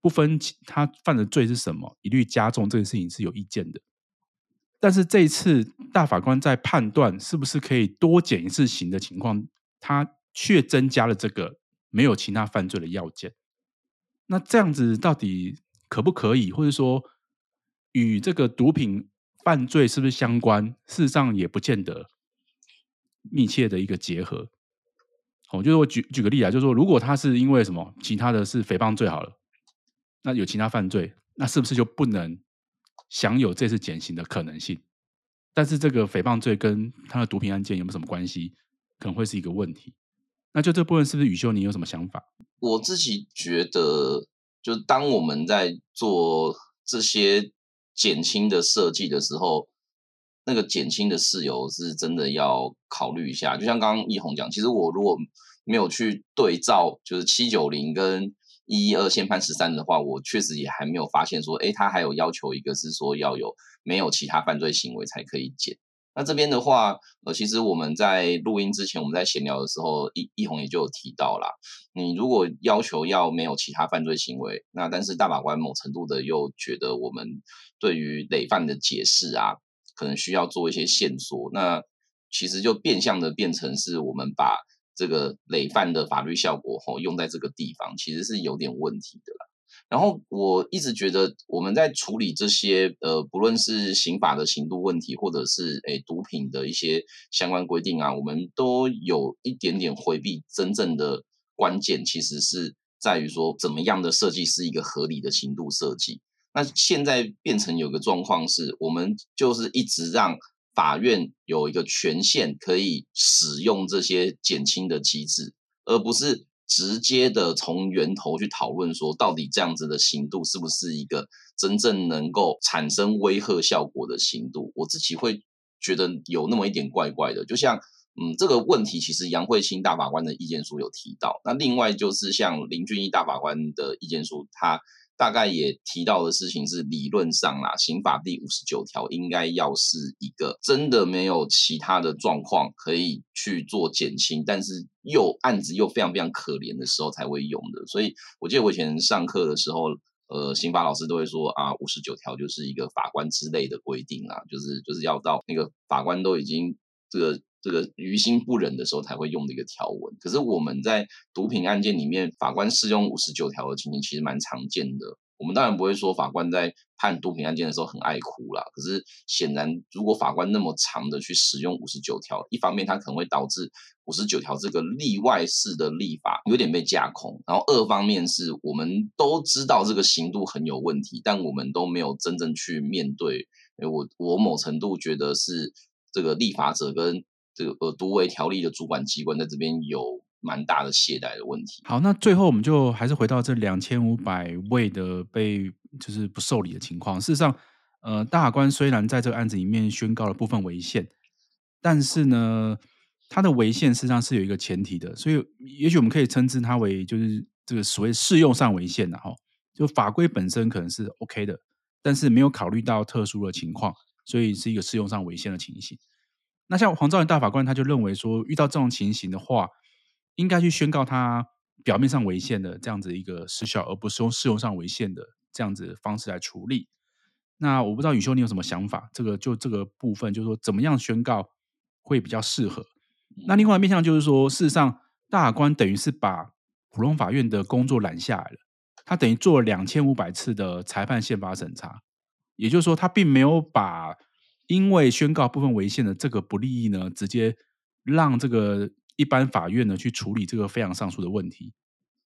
不分他犯的罪是什么，一律加重这个事情是有意见的。但是这一次大法官在判断是不是可以多减一次刑的情况，他却增加了这个没有其他犯罪的要件。那这样子到底可不可以，或者说与这个毒品犯罪是不是相关？事实上也不见得密切的一个结合。我就是我举举个例啊，就是说如果他是因为什么其他的是诽谤罪好了。那有其他犯罪，那是不是就不能享有这次减刑的可能性？但是这个诽谤罪跟他的毒品案件有没有什么关系？可能会是一个问题。那就这部分是不是宇修你有什么想法？我自己觉得，就当我们在做这些减轻的设计的时候，那个减轻的事由是真的要考虑一下。就像刚刚易红讲，其实我如果没有去对照，就是七九零跟。一一二先判十三的话，我确实也还没有发现说，诶，他还有要求一个是说要有没有其他犯罪行为才可以减。那这边的话，呃，其实我们在录音之前，我们在闲聊的时候，奕奕弘也就有提到啦。你如果要求要没有其他犯罪行为，那但是大法官某程度的又觉得我们对于累犯的解释啊，可能需要做一些线索。那其实就变相的变成是我们把。这个累犯的法律效果吼，用在这个地方其实是有点问题的啦。然后我一直觉得我们在处理这些呃，不论是刑法的刑度问题，或者是诶毒品的一些相关规定啊，我们都有一点点回避真正的关键，其实是在于说怎么样的设计是一个合理的刑度设计。那现在变成有个状况是，我们就是一直让法院有一个权限可以使用这些减轻的机制，而不是直接的从源头去讨论说，到底这样子的刑度是不是一个真正能够产生威吓效果的刑度？我自己会觉得有那么一点怪怪的，就像。嗯，这个问题其实杨惠钦大法官的意见书有提到。那另外就是像林俊义大法官的意见书，他大概也提到的事情是，理论上啦，刑法第五十九条应该要是一个真的没有其他的状况可以去做减轻，但是又案子又非常非常可怜的时候才会用的。所以我记得我以前上课的时候，呃，刑法老师都会说啊，五十九条就是一个法官之类的规定啊，就是就是要到那个法官都已经这个。这个于心不忍的时候才会用的一个条文，可是我们在毒品案件里面，法官适用五十九条的情形其实蛮常见的。我们当然不会说法官在判毒品案件的时候很爱哭啦，可是显然，如果法官那么长的去使用五十九条，一方面它可能会导致五十九条这个例外式的立法有点被架空，然后二方面是我们都知道这个刑度很有问题，但我们都没有真正去面对。我我某程度觉得是这个立法者跟这个呃，毒危条例的主管机关在这边有蛮大的懈怠的问题。好，那最后我们就还是回到这两千五百位的被就是不受理的情况。事实上，呃，大法官虽然在这个案子里面宣告了部分违宪，但是呢，他的违宪事实上是有一个前提的，所以也许我们可以称之它为就是这个所谓适用上违宪的哈，就法规本身可能是 OK 的，但是没有考虑到特殊的情况，所以是一个适用上违宪的情形。那像黄昭元大法官，他就认为说，遇到这种情形的话，应该去宣告他表面上违宪的这样子一个失效，而不是用适用上违宪的这样子方式来处理。那我不知道宇修你有什么想法？这个就这个部分，就是说怎么样宣告会比较适合？那另外面向就是说，事实上大法官等于是把普通法院的工作揽下来了，他等于做了两千五百次的裁判宪法审查，也就是说，他并没有把。因为宣告部分违宪的这个不利益呢，直接让这个一般法院呢去处理这个非常上诉的问题。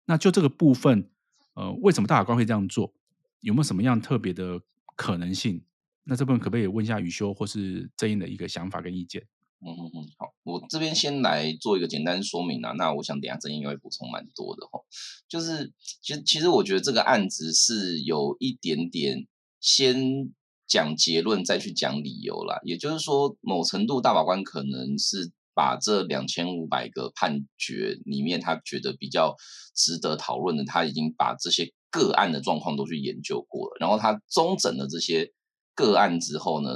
那就这个部分，呃，为什么大法官会这样做？有没有什么样特别的可能性？那这部分可不可以问一下宇修或是正英的一个想法跟意见？嗯嗯嗯，好，我这边先来做一个简单说明啊。那我想等下正胤也会补充蛮多的哈。就是其实其实我觉得这个案子是有一点点先。讲结论再去讲理由啦，也就是说，某程度大法官可能是把这两千五百个判决里面，他觉得比较值得讨论的，他已经把这些个案的状况都去研究过了，然后他综整了这些个案之后呢，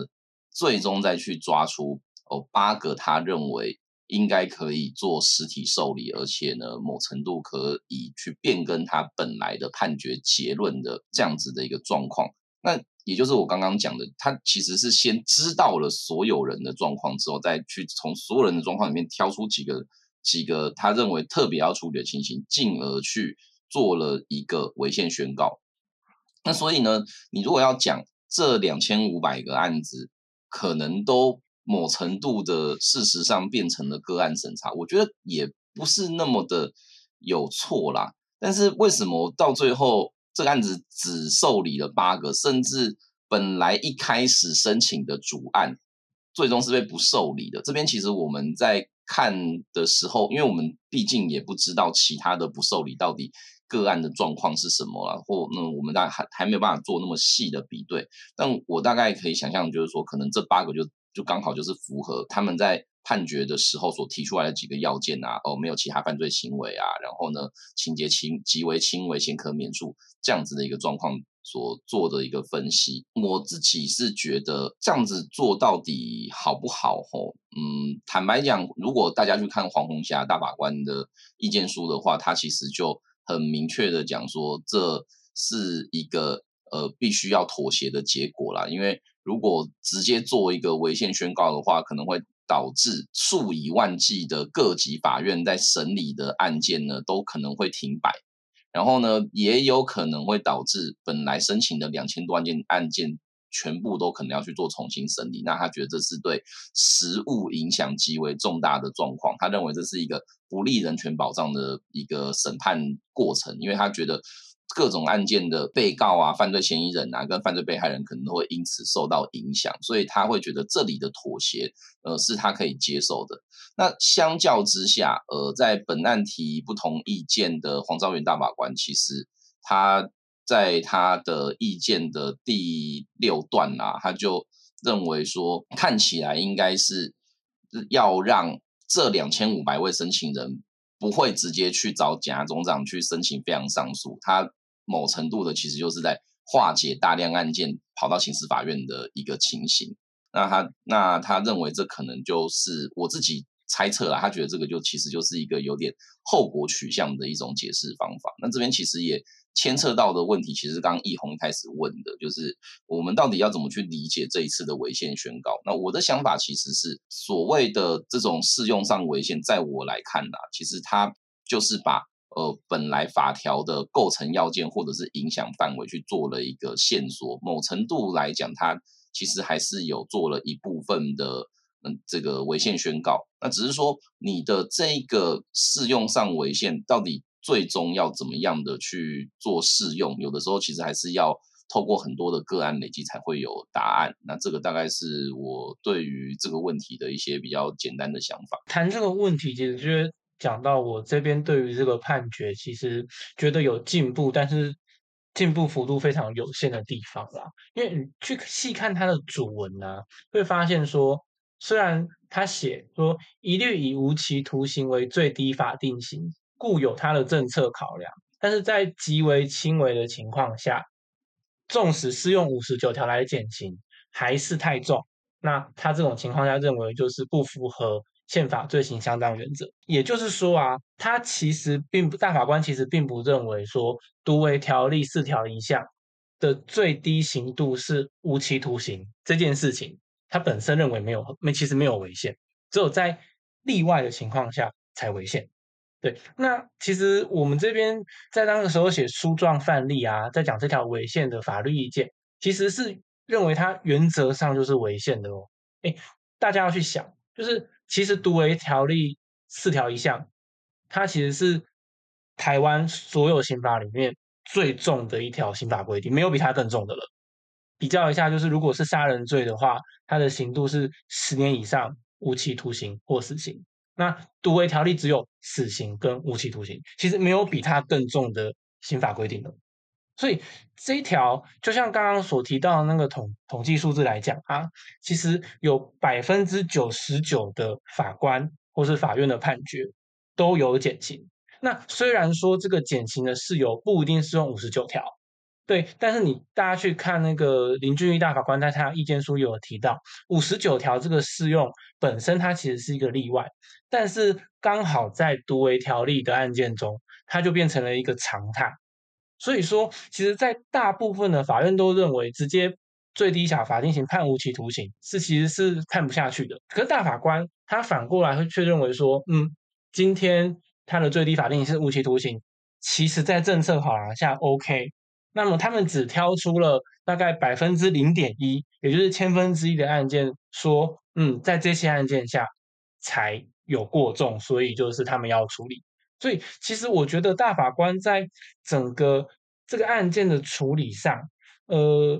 最终再去抓出哦八个他认为应该可以做实体受理，而且呢，某程度可以去变更他本来的判决结论的这样子的一个状况，那。也就是我刚刚讲的，他其实是先知道了所有人的状况之后，再去从所有人的状况里面挑出几个几个他认为特别要处理的情形，进而去做了一个违宪宣告。那所以呢，你如果要讲这两千五百个案子，可能都某程度的事实上变成了个案审查，我觉得也不是那么的有错啦。但是为什么到最后？这个案子只受理了八个，甚至本来一开始申请的主案，最终是被不受理的。这边其实我们在看的时候，因为我们毕竟也不知道其他的不受理到底个案的状况是什么了，或那我们大概还还没有办法做那么细的比对。但我大概可以想象，就是说，可能这八个就就刚好就是符合他们在。判决的时候所提出来的几个要件啊，哦，没有其他犯罪行为啊，然后呢，情节轻极为轻微，先可免诉，这样子的一个状况所做的一个分析，我自己是觉得这样子做到底好不好？吼，嗯，坦白讲，如果大家去看黄虹霞大法官的意见书的话，他其实就很明确的讲说，这是一个呃必须要妥协的结果啦，因为如果直接做一个违宪宣告的话，可能会。导致数以万计的各级法院在审理的案件呢，都可能会停摆，然后呢，也有可能会导致本来申请的两千多万件案件全部都可能要去做重新审理。那他觉得这是对实务影响极为重大的状况，他认为这是一个不利人权保障的一个审判过程，因为他觉得。各种案件的被告啊、犯罪嫌疑人啊，跟犯罪被害人可能都会因此受到影响，所以他会觉得这里的妥协，呃，是他可以接受的。那相较之下，呃，在本案提不同意见的黄昭元大法官，其实他在他的意见的第六段啊，他就认为说，看起来应该是要让这两千五百位申请人不会直接去找检察总长去申请非常上诉，他。某程度的，其实就是在化解大量案件跑到刑事法院的一个情形。那他那他认为这可能就是我自己猜测啦，他觉得这个就其实就是一个有点后果取向的一种解释方法。那这边其实也牵扯到的问题，其实刚刚奕弘一开始问的就是我们到底要怎么去理解这一次的违宪宣告？那我的想法其实是所谓的这种适用上违宪，在我来看呢，其实它就是把。呃，本来法条的构成要件或者是影响范围去做了一个线索，某程度来讲，它其实还是有做了一部分的嗯这个违宪宣告。那只是说你的这个适用上违宪，到底最终要怎么样的去做适用？有的时候其实还是要透过很多的个案累积才会有答案。那这个大概是我对于这个问题的一些比较简单的想法。谈这个问题，其实觉得。讲到我这边对于这个判决，其实觉得有进步，但是进步幅度非常有限的地方啦。因为你去细看它的主文呢、啊，会发现说，虽然他写说一律以无期徒刑为最低法定刑，故有他的政策考量，但是在极为轻微的情况下，纵使适用五十九条来减刑，还是太重。那他这种情况下认为就是不符合。宪法罪刑相当原则，也就是说啊，他其实并不，大法官其实并不认为说，独违条例四条一项的最低刑度是无期徒刑这件事情，他本身认为没有没其实没有违宪，只有在例外的情况下才违宪。对，那其实我们这边在那个时候写书状范例啊，在讲这条违宪的法律意见，其实是认为它原则上就是违宪的哦。哎，大家要去想，就是。其实独违条例四条一项，它其实是台湾所有刑法里面最重的一条刑法规定，没有比它更重的了。比较一下，就是如果是杀人罪的话，它的刑度是十年以上无期徒刑或死刑。那独违条例只有死刑跟无期徒刑，其实没有比它更重的刑法规定了。所以这一条，就像刚刚所提到的那个统统计数字来讲啊，其实有百分之九十九的法官或是法院的判决都有减刑。那虽然说这个减刑的事由不一定适用五十九条，对，但是你大家去看那个林俊义大法官在他意见书有提到，五十九条这个适用本身它其实是一个例外，但是刚好在独违条例的案件中，它就变成了一个常态。所以说，其实，在大部分的法院都认为，直接最低小法定刑判无期徒刑是其实是判不下去的。可是大法官他反过来会却认为说，嗯，今天他的最低法定刑是无期徒刑，其实在政策考量下 OK。那么他们只挑出了大概百分之零点一，也就是千分之一的案件，说，嗯，在这些案件下才有过重，所以就是他们要处理。所以，其实我觉得大法官在整个这个案件的处理上，呃，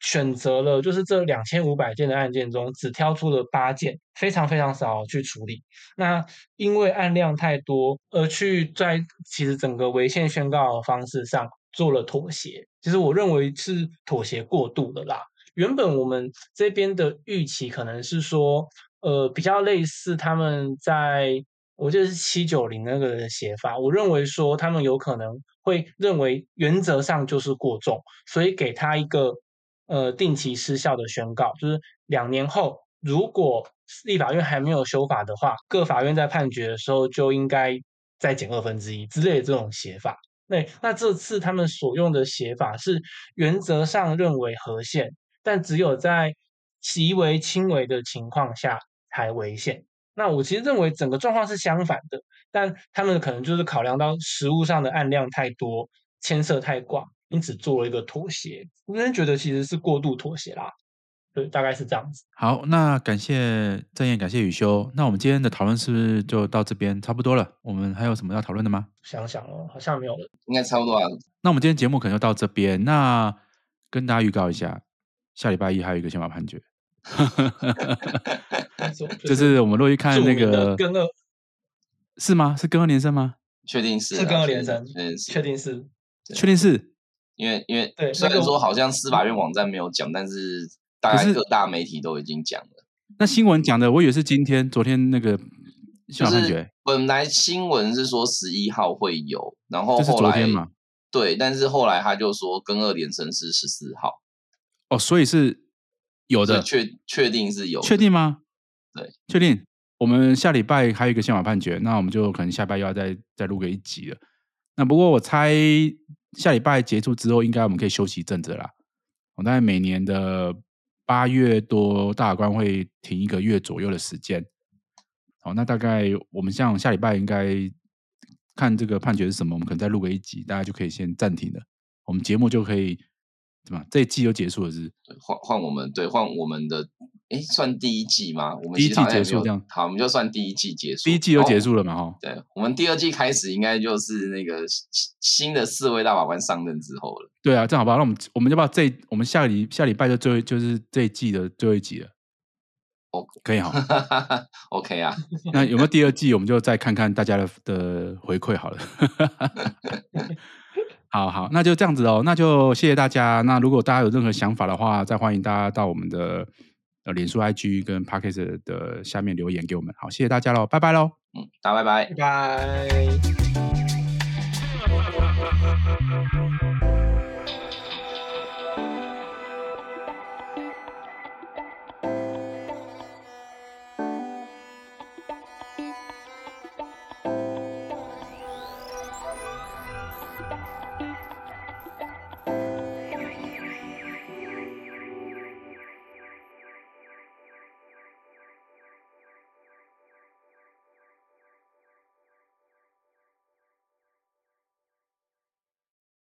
选择了就是这两千五百件的案件中，只挑出了八件，非常非常少去处理。那因为案量太多，而去在其实整个违宪宣告的方式上做了妥协。其实我认为是妥协过度的啦。原本我们这边的预期可能是说，呃，比较类似他们在。我记得是七九零那个的写法，我认为说他们有可能会认为原则上就是过重，所以给他一个呃定期失效的宣告，就是两年后如果立法院还没有修法的话，各法院在判决的时候就应该再减二分之一之类的这种写法。对，那这次他们所用的写法是原则上认为合宪，但只有在极为轻微的情况下才违宪。那我其实认为整个状况是相反的，但他们可能就是考量到实务上的案量太多，牵涉太广，因此做了一个妥协。我个人觉得其实是过度妥协啦。对，大概是这样子。好，那感谢正彦，感谢雨修。那我们今天的讨论是不是就到这边差不多了？我们还有什么要讨论的吗？想想哦，好像没有了，应该差不多了。那我们今天节目可能就到这边。那跟大家预告一下，下礼拜一还有一个宪法判决。就是我们落去看那个庚二，是吗？是跟二连胜吗？确定是，是跟二连胜，确定是，确定是。因为因为虽然说好像司法院网站没有讲，但是。大概各大媒体都已经讲了。那新闻讲的，我以为是今天、昨天那个宪法判决。本来新闻是说十一号会有，然后后来是昨天嘛？对，但是后来他就说跟二连升是十四号。哦，所以是有的，确确定是有，确定吗？对，确定。我们下礼拜还有一个宪法判决，那我们就可能下礼拜又要再再录个一集了。那不过我猜下礼拜结束之后，应该我们可以休息一阵子啦。我大概每年的。八月多，大法官会停一个月左右的时间。好，那大概我们像下礼拜应该看这个判决是什么，我们可能再录个一集，大家就可以先暂停了。我们节目就可以怎么？这一季就结束了，是？换换我们对换我们的。哎，算第一季吗？我们第一季结束这样，好，我们就算第一季结束。第一季就结束了嘛？哈，对，我们第二季开始应该就是那个新的四位大法官上任之后了。对啊，这样好吧？那我们我们就把这我们下个礼下礼拜就最后就是这一季的最后一集了。哦，可以哈，OK 啊。那有没有第二季？我们就再看看大家的的回馈好了。好好，那就这样子哦。那就谢谢大家。那如果大家有任何想法的话，再欢迎大家到我们的。脸书 ig 跟 parkes 的下面留言给我们。好谢谢大家喽拜拜喽嗯大家拜拜。拜拜。